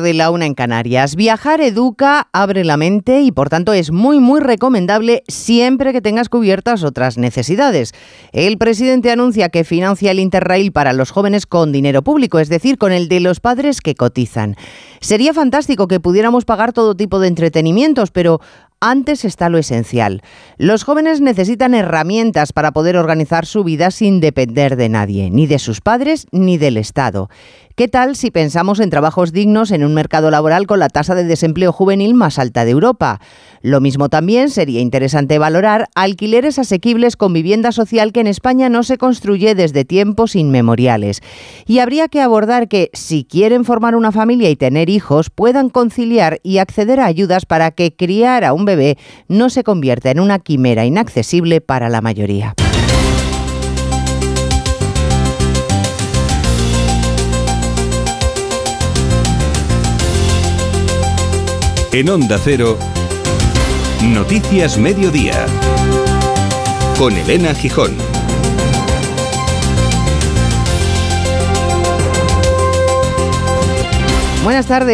de la una en Canarias. Viajar educa, abre la mente y por tanto es muy muy recomendable siempre que tengas cubiertas otras necesidades. El presidente anuncia que financia el Interrail para los jóvenes con dinero público, es decir, con el de los padres que cotizan. Sería fantástico que pudiéramos pagar todo tipo de entretenimientos, pero antes está lo esencial. Los jóvenes necesitan herramientas para poder organizar su vida sin depender de nadie, ni de sus padres ni del Estado. ¿Qué tal si pensamos en trabajos dignos en un mercado laboral con la tasa de desempleo juvenil más alta de Europa? Lo mismo también sería interesante valorar alquileres asequibles con vivienda social que en España no se construye desde tiempos inmemoriales. Y habría que abordar que si quieren formar una familia y tener hijos, puedan conciliar y acceder a ayudas para que criar a un bebé no se convierta en una quimera inaccesible para la mayoría. En Onda Cero, Noticias Mediodía, con Elena Gijón. Buenas tardes.